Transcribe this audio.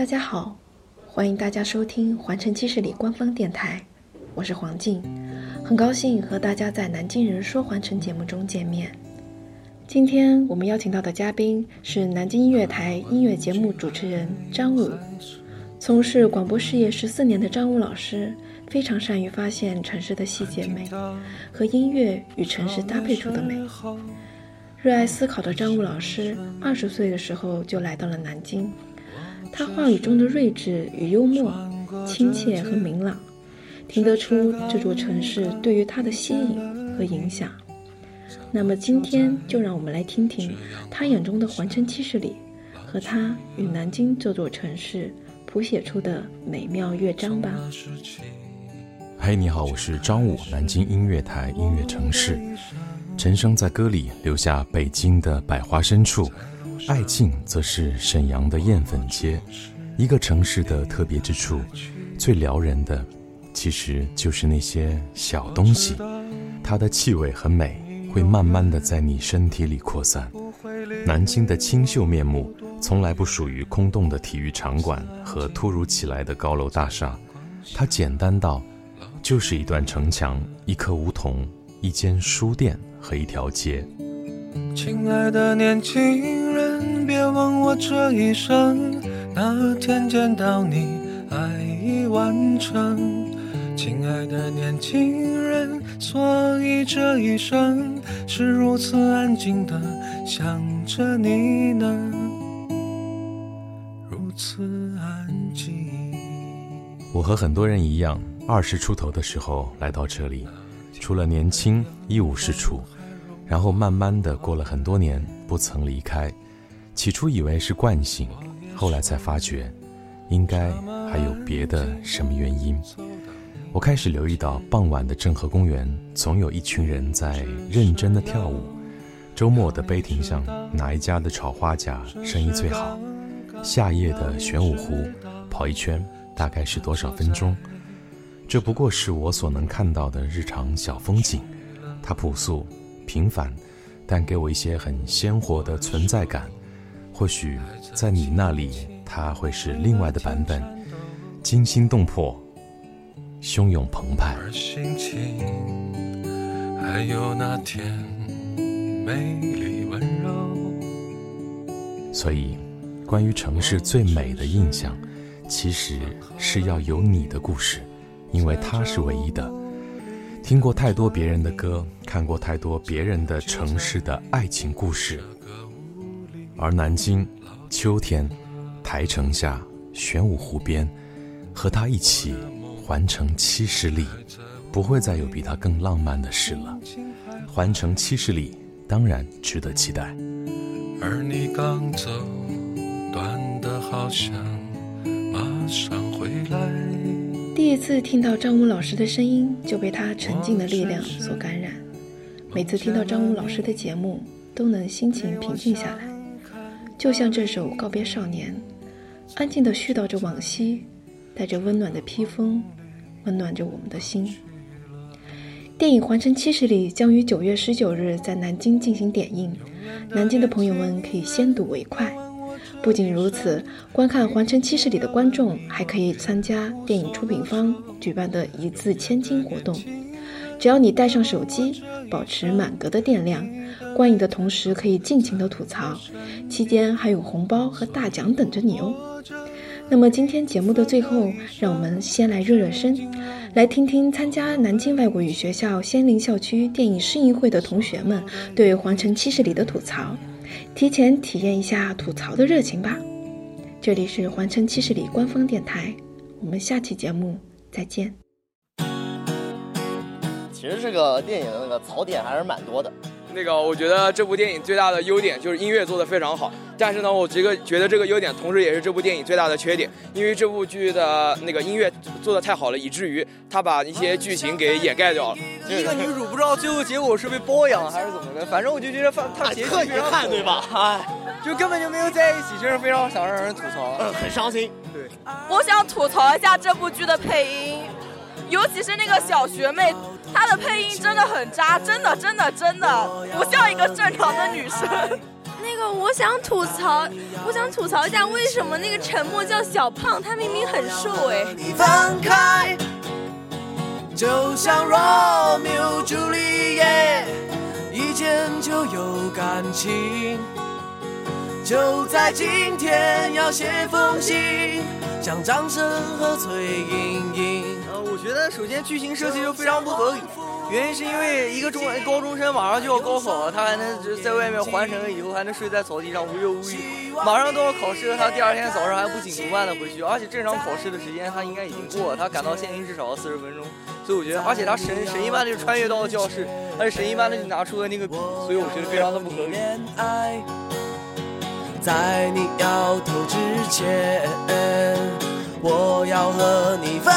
大家好，欢迎大家收听环城七十里官方电台，我是黄静，很高兴和大家在南京人说环城节目中见面。今天我们邀请到的嘉宾是南京音乐台音乐节目主持人张武，从事广播事业十四年的张武老师，非常善于发现城市的细节美和音乐与城市搭配出的美。热爱思考的张武老师，二十岁的时候就来到了南京。他话语中的睿智与幽默、亲切和明朗，听得出这座城市对于他的吸引和影响。那么今天就让我们来听听他眼中的环城七十里，和他与南京这座城市谱写出的美妙乐章吧。嘿，你好，我是张武，南京音乐台音乐城市。陈升在歌里留下北京的百花深处，爱静则是沈阳的艳粉街。一个城市的特别之处，最撩人的，其实就是那些小东西，它的气味很美。会慢慢的在你身体里扩散。南京的清秀面目，从来不属于空洞的体育场馆和突如其来的高楼大厦，它简单到，就是一段城墙、一棵梧桐、一间书店和一条街。亲爱的年轻，别问我这一生哪天见到你，爱已完成。亲爱的年轻人，所以这一生是如此安静的想着你呢，如此安静。我和很多人一样，二十出头的时候来到这里，除了年轻一无是处，然后慢慢的过了很多年不曾离开。起初以为是惯性，后来才发觉，应该还有别的什么原因。我开始留意到，傍晚的郑和公园总有一群人在认真的跳舞。周末的碑亭上，哪一家的炒花甲生意最好？夏夜的玄武湖，跑一圈大概是多少分钟？这不过是我所能看到的日常小风景。它朴素、平凡，但给我一些很鲜活的存在感。或许在你那里，它会是另外的版本，惊心动魄。汹涌澎湃，而心情还有那天美丽温柔。所以，关于城市最美的印象，其实是要有你的故事，因为它是唯一的。听过太多别人的歌，看过太多别人的城市的爱情故事，而南京，秋天，台城下，玄武湖边，和他一起。环城七十里，不会再有比他更浪漫的事了。环城七十里，当然值得期待。而你刚走，短的好像马上回来。第一次听到张武老师的声音，就被他沉静的力量所感染。每次听到张武老师的节目，都能心情平静下来。就像这首《告别少年》，安静地絮叨着往昔，带着温暖的披风。温暖着我们的心。电影《环城七十里》将于九月十九日在南京进行点映，南京的朋友们可以先睹为快。不仅如此，观看《环城七十里》的观众还可以参加电影出品方举办的一字千金活动。只要你带上手机，保持满格的电量，观影的同时可以尽情的吐槽，期间还有红包和大奖等着你哦。那么今天节目的最后，让我们先来热热身，来听听参加南京外国语学校仙林校区电影试映会的同学们对《环城七十里》的吐槽，提前体验一下吐槽的热情吧。这里是《环城七十里》官方电台，我们下期节目再见。其实这个电影的那个槽点还是蛮多的。那个，我觉得这部电影最大的优点就是音乐做的非常好，但是呢，我这个觉得这个优点同时也是这部电影最大的缺点，因为这部剧的那个音乐做的太好了，以至于他把一些剧情给掩盖掉了。一个女主不知道最后结果是被包养还是怎么的，反正我就觉得他结局特别看对吧？哎，就根本就没有在一起，就是非常想让人吐槽，嗯，很伤心。对，我想吐槽一下这部剧的配音，尤其是那个小学妹。她的配音真的很渣，真的真的真的不像一个正常的女生。那个我想吐槽，我想吐槽一下，为什么那个沉默叫小胖？他明明很瘦哎。你放开，就像罗密欧朱丽叶，一见就有感情。就在今天，要写封信，向掌声和崔莹莹。首先剧情设计就非常不合理。原因是因为一个中高中生马上就要高考了，他还能在外面环城了以后还能睡在草地上无忧无虑。马上都要考试了，他第二天早上还不紧不慢的回去，而且正常考试的时间他应该已经过了，他赶到县营至少要四十分钟。所以我觉得，而且他神神一般的就穿越到了教室，他是神一般的就拿出了那个笔，所以我觉得非常的不合理。在你摇头之前。我要和你分